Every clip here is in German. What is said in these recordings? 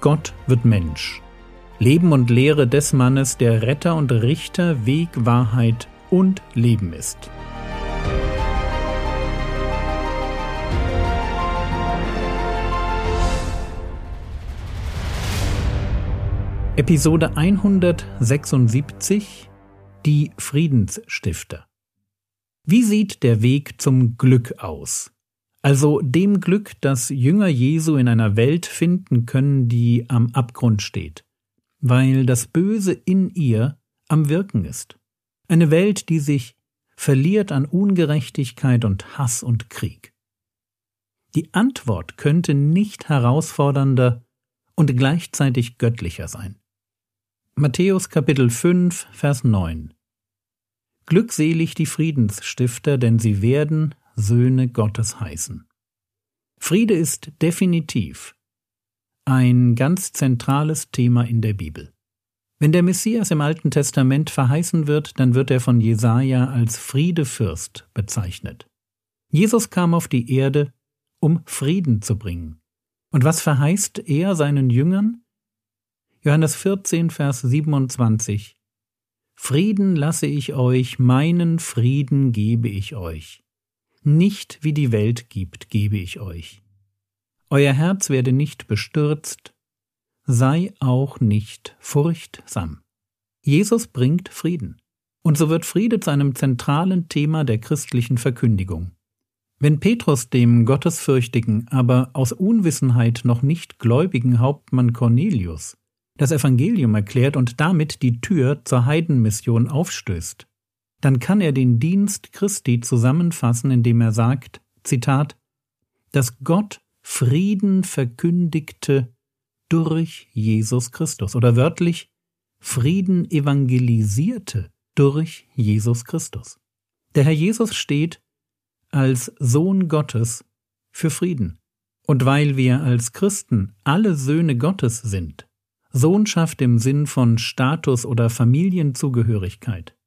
Gott wird Mensch. Leben und Lehre des Mannes, der Retter und Richter, Weg, Wahrheit und Leben ist. Episode 176 Die Friedensstifter Wie sieht der Weg zum Glück aus? Also dem Glück, das Jünger Jesu in einer Welt finden können, die am Abgrund steht, weil das Böse in ihr am Wirken ist. Eine Welt, die sich verliert an Ungerechtigkeit und Hass und Krieg. Die Antwort könnte nicht herausfordernder und gleichzeitig göttlicher sein. Matthäus Kapitel 5, Vers 9 Glückselig die Friedensstifter, denn sie werden Söhne Gottes heißen. Friede ist definitiv ein ganz zentrales Thema in der Bibel. Wenn der Messias im Alten Testament verheißen wird, dann wird er von Jesaja als Friedefürst bezeichnet. Jesus kam auf die Erde, um Frieden zu bringen. Und was verheißt er seinen Jüngern? Johannes 14, Vers 27 Frieden lasse ich euch, meinen Frieden gebe ich euch. Nicht wie die Welt gibt, gebe ich euch. Euer Herz werde nicht bestürzt, sei auch nicht furchtsam. Jesus bringt Frieden. Und so wird Friede zu einem zentralen Thema der christlichen Verkündigung. Wenn Petrus dem gottesfürchtigen, aber aus Unwissenheit noch nicht gläubigen Hauptmann Cornelius das Evangelium erklärt und damit die Tür zur Heidenmission aufstößt, dann kann er den Dienst Christi zusammenfassen, indem er sagt, Zitat, dass Gott Frieden verkündigte durch Jesus Christus oder wörtlich Frieden evangelisierte durch Jesus Christus. Der Herr Jesus steht als Sohn Gottes für Frieden. Und weil wir als Christen alle Söhne Gottes sind, Sohnschaft im Sinn von Status oder Familienzugehörigkeit.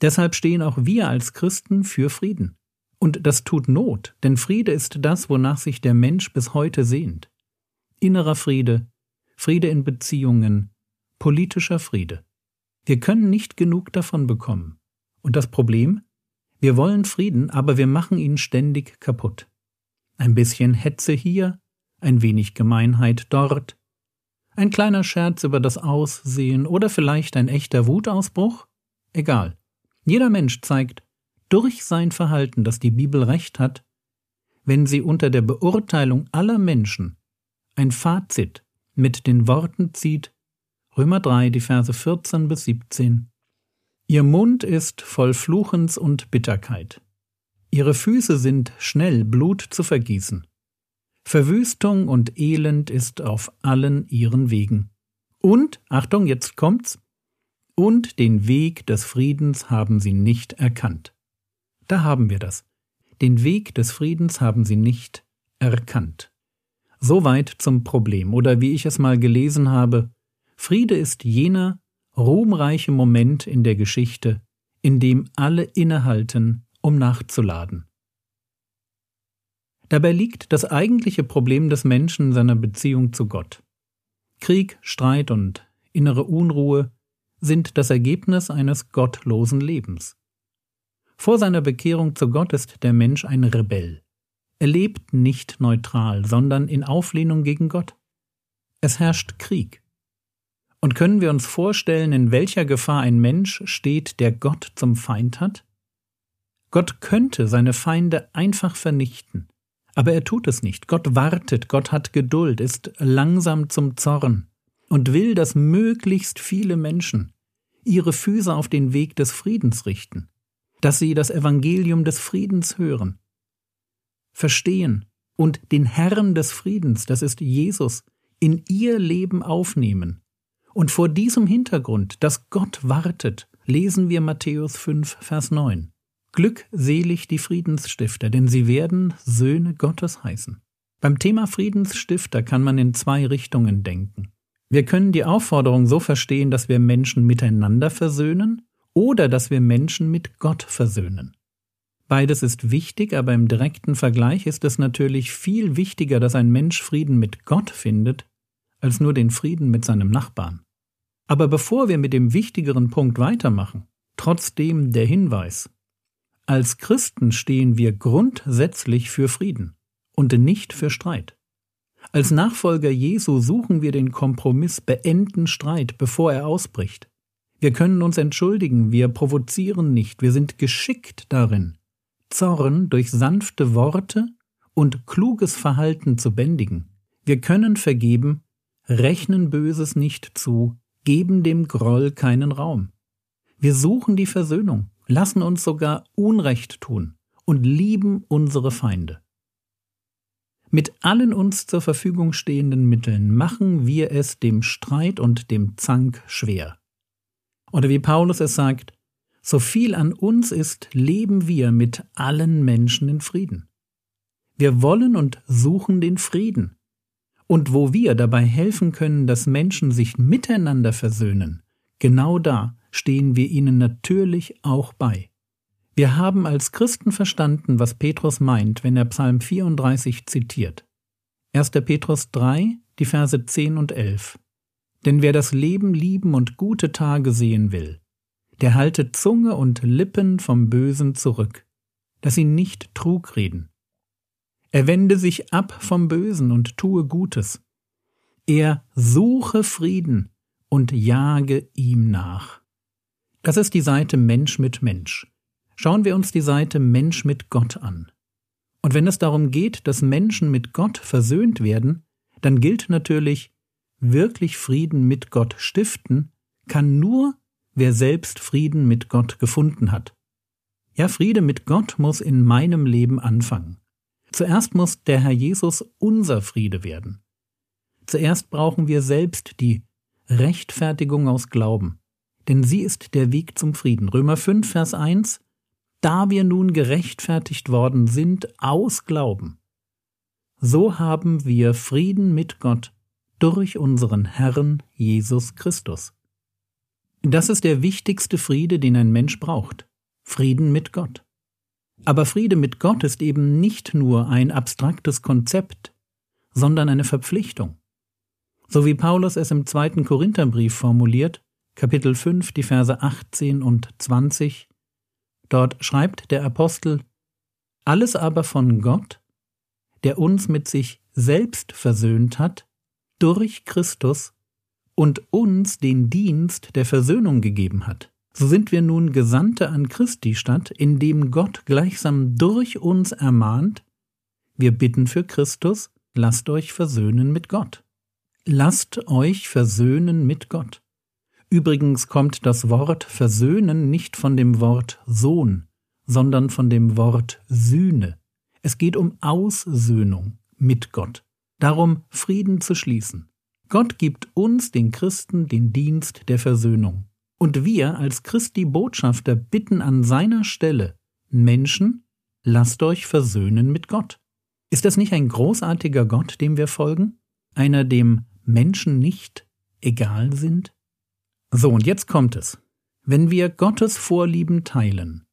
Deshalb stehen auch wir als Christen für Frieden. Und das tut Not, denn Friede ist das, wonach sich der Mensch bis heute sehnt. Innerer Friede, Friede in Beziehungen, politischer Friede. Wir können nicht genug davon bekommen. Und das Problem? Wir wollen Frieden, aber wir machen ihn ständig kaputt. Ein bisschen Hetze hier, ein wenig Gemeinheit dort, ein kleiner Scherz über das Aussehen oder vielleicht ein echter Wutausbruch? Egal. Jeder Mensch zeigt durch sein Verhalten, dass die Bibel recht hat, wenn sie unter der Beurteilung aller Menschen ein Fazit mit den Worten zieht, Römer 3, die Verse 14 bis 17. Ihr Mund ist voll Fluchens und Bitterkeit. Ihre Füße sind schnell Blut zu vergießen. Verwüstung und Elend ist auf allen ihren Wegen. Und, Achtung, jetzt kommt's, und den Weg des Friedens haben sie nicht erkannt. Da haben wir das. Den Weg des Friedens haben sie nicht erkannt. Soweit zum Problem, oder wie ich es mal gelesen habe, Friede ist jener ruhmreiche Moment in der Geschichte, in dem alle innehalten, um nachzuladen. Dabei liegt das eigentliche Problem des Menschen in seiner Beziehung zu Gott. Krieg, Streit und innere Unruhe sind das Ergebnis eines gottlosen Lebens. Vor seiner Bekehrung zu Gott ist der Mensch ein Rebell. Er lebt nicht neutral, sondern in Auflehnung gegen Gott. Es herrscht Krieg. Und können wir uns vorstellen, in welcher Gefahr ein Mensch steht, der Gott zum Feind hat? Gott könnte seine Feinde einfach vernichten. Aber er tut es nicht. Gott wartet, Gott hat Geduld, ist langsam zum Zorn und will, dass möglichst viele Menschen ihre Füße auf den Weg des Friedens richten, dass sie das Evangelium des Friedens hören, verstehen und den Herrn des Friedens, das ist Jesus, in ihr Leben aufnehmen. Und vor diesem Hintergrund, dass Gott wartet, lesen wir Matthäus 5, Vers 9. Glückselig die Friedensstifter, denn sie werden Söhne Gottes heißen. Beim Thema Friedensstifter kann man in zwei Richtungen denken. Wir können die Aufforderung so verstehen, dass wir Menschen miteinander versöhnen oder dass wir Menschen mit Gott versöhnen. Beides ist wichtig, aber im direkten Vergleich ist es natürlich viel wichtiger, dass ein Mensch Frieden mit Gott findet, als nur den Frieden mit seinem Nachbarn. Aber bevor wir mit dem wichtigeren Punkt weitermachen, trotzdem der Hinweis. Als Christen stehen wir grundsätzlich für Frieden und nicht für Streit. Als Nachfolger Jesu suchen wir den Kompromiss, beenden Streit, bevor er ausbricht. Wir können uns entschuldigen, wir provozieren nicht, wir sind geschickt darin, Zorn durch sanfte Worte und kluges Verhalten zu bändigen. Wir können vergeben, rechnen Böses nicht zu, geben dem Groll keinen Raum. Wir suchen die Versöhnung, lassen uns sogar Unrecht tun und lieben unsere Feinde. Mit allen uns zur Verfügung stehenden Mitteln machen wir es dem Streit und dem Zank schwer. Oder wie Paulus es sagt, so viel an uns ist, leben wir mit allen Menschen in Frieden. Wir wollen und suchen den Frieden. Und wo wir dabei helfen können, dass Menschen sich miteinander versöhnen, genau da stehen wir ihnen natürlich auch bei. Wir haben als Christen verstanden, was Petrus meint, wenn er Psalm 34 zitiert. 1. Petrus 3, die Verse 10 und 11. Denn wer das Leben lieben und gute Tage sehen will, der halte Zunge und Lippen vom Bösen zurück, dass sie nicht Trug reden. Er wende sich ab vom Bösen und tue Gutes. Er suche Frieden und jage ihm nach. Das ist die Seite Mensch mit Mensch. Schauen wir uns die Seite Mensch mit Gott an. Und wenn es darum geht, dass Menschen mit Gott versöhnt werden, dann gilt natürlich, wirklich Frieden mit Gott stiften kann nur, wer selbst Frieden mit Gott gefunden hat. Ja, Friede mit Gott muss in meinem Leben anfangen. Zuerst muss der Herr Jesus unser Friede werden. Zuerst brauchen wir selbst die Rechtfertigung aus Glauben, denn sie ist der Weg zum Frieden. Römer 5, Vers 1 Da wir nun gerechtfertigt worden sind aus Glauben, so haben wir Frieden mit Gott durch unseren Herrn Jesus Christus. Das ist der wichtigste Friede, den ein Mensch braucht. Frieden mit Gott. Aber Friede mit Gott ist eben nicht nur ein abstraktes Konzept, sondern eine Verpflichtung. So wie Paulus es im zweiten Korintherbrief formuliert, Kapitel 5, die Verse 18 und 20, dort schreibt der Apostel, alles aber von Gott, der uns mit sich selbst versöhnt hat, durch Christus und uns den Dienst der Versöhnung gegeben hat. So sind wir nun Gesandte an Christi Stadt, indem Gott gleichsam durch uns ermahnt, wir bitten für Christus, lasst euch versöhnen mit Gott. Lasst euch versöhnen mit Gott. Übrigens kommt das Wort versöhnen nicht von dem Wort Sohn, sondern von dem Wort Sühne. Es geht um Aussöhnung mit Gott darum Frieden zu schließen. Gott gibt uns, den Christen, den Dienst der Versöhnung. Und wir als Christi Botschafter bitten an seiner Stelle Menschen, lasst euch versöhnen mit Gott. Ist das nicht ein großartiger Gott, dem wir folgen? Einer, dem Menschen nicht egal sind? So, und jetzt kommt es. Wenn wir Gottes Vorlieben teilen,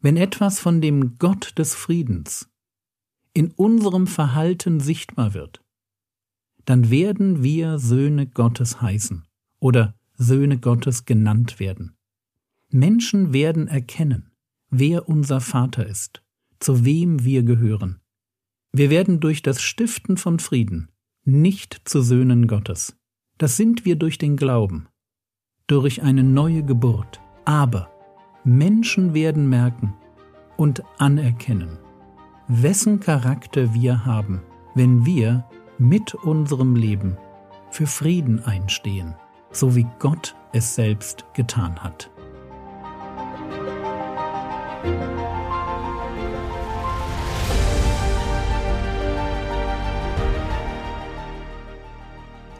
wenn etwas von dem Gott des Friedens, in unserem Verhalten sichtbar wird, dann werden wir Söhne Gottes heißen oder Söhne Gottes genannt werden. Menschen werden erkennen, wer unser Vater ist, zu wem wir gehören. Wir werden durch das Stiften von Frieden nicht zu Söhnen Gottes. Das sind wir durch den Glauben, durch eine neue Geburt. Aber Menschen werden merken und anerkennen, wessen Charakter wir haben, wenn wir mit unserem Leben für Frieden einstehen, so wie Gott es selbst getan hat.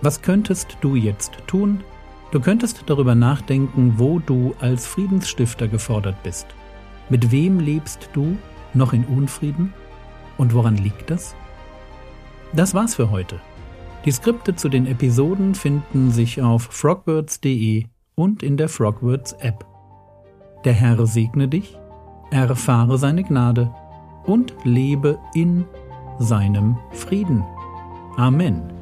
Was könntest du jetzt tun? Du könntest darüber nachdenken, wo du als Friedensstifter gefordert bist. Mit wem lebst du noch in Unfrieden? Und woran liegt das? Das war's für heute. Die Skripte zu den Episoden finden sich auf frogwords.de und in der Frogwords App. Der Herr segne dich, erfahre seine Gnade und lebe in seinem Frieden. Amen.